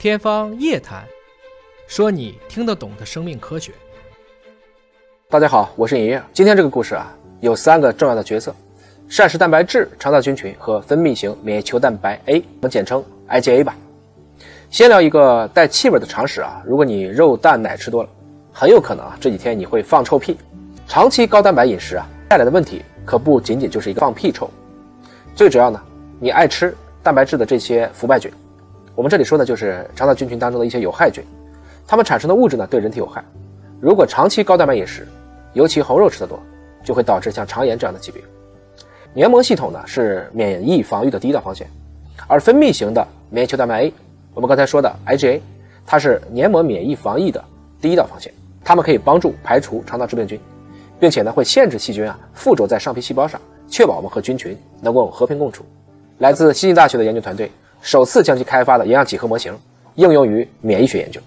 天方夜谭，说你听得懂的生命科学。大家好，我是尹烨。今天这个故事啊，有三个重要的角色：膳食蛋白质、肠道菌群和分泌型免疫球蛋白 A，我们简称 IgA 吧。先聊一个带气味的常识啊，如果你肉蛋奶吃多了，很有可能啊这几天你会放臭屁。长期高蛋白饮食啊带来的问题可不仅仅就是一个放屁臭，最主要呢，你爱吃蛋白质的这些腐败菌，我们这里说的就是肠道菌群当中的一些有害菌，它们产生的物质呢对人体有害。如果长期高蛋白饮食，尤其红肉吃得多，就会导致像肠炎这样的疾病。黏膜系统呢是免疫防御的第一道防线，而分泌型的免疫球蛋白 A。我们刚才说的 IgA，它是黏膜免疫防疫的第一道防线，它们可以帮助排除肠道致病菌，并且呢会限制细菌啊附着在上皮细胞上，确保我们和菌群能够和平共处。来自西京大学的研究团队首次将其开发的营养几何模型应用于免疫学研究。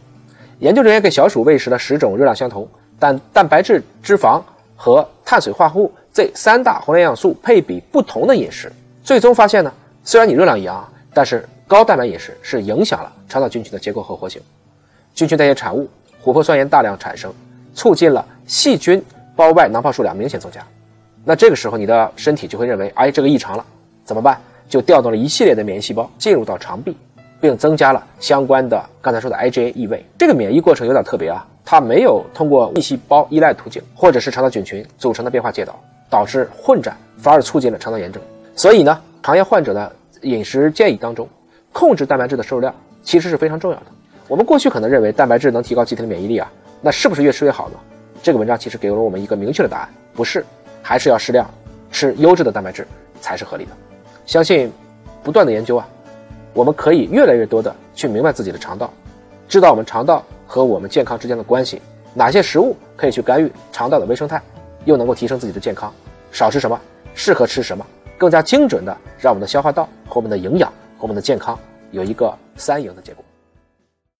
研究人员给小鼠喂食了十种热量相同，但蛋白质、脂肪和碳水化合物这三大宏量营养素配比不同的饮食，最终发现呢，虽然你热量一样，但是高蛋白饮食是影响了肠道菌群的结构和活性，菌群代谢产物琥珀酸盐大量产生，促进了细菌胞外囊泡数量明显增加。那这个时候你的身体就会认为，哎，这个异常了，怎么办？就调动了一系列的免疫细胞进入到肠壁，并增加了相关的刚才说的 IgA 异味。这个免疫过程有点特别啊，它没有通过异细胞依赖途径或者是肠道菌群组成的变化介导，导致混战，反而促进了肠道炎症。所以呢，肠炎患者的饮食建议当中。控制蛋白质的摄入量其实是非常重要的。我们过去可能认为蛋白质能提高机体的免疫力啊，那是不是越吃越好呢？这个文章其实给了我们一个明确的答案，不是，还是要适量吃优质的蛋白质才是合理的。相信不断的研究啊，我们可以越来越多的去明白自己的肠道，知道我们肠道和我们健康之间的关系，哪些食物可以去干预肠道的微生态，又能够提升自己的健康，少吃什么，适合吃什么，更加精准的让我们的消化道和我们的营养和。我们的健康有一个三赢的结果。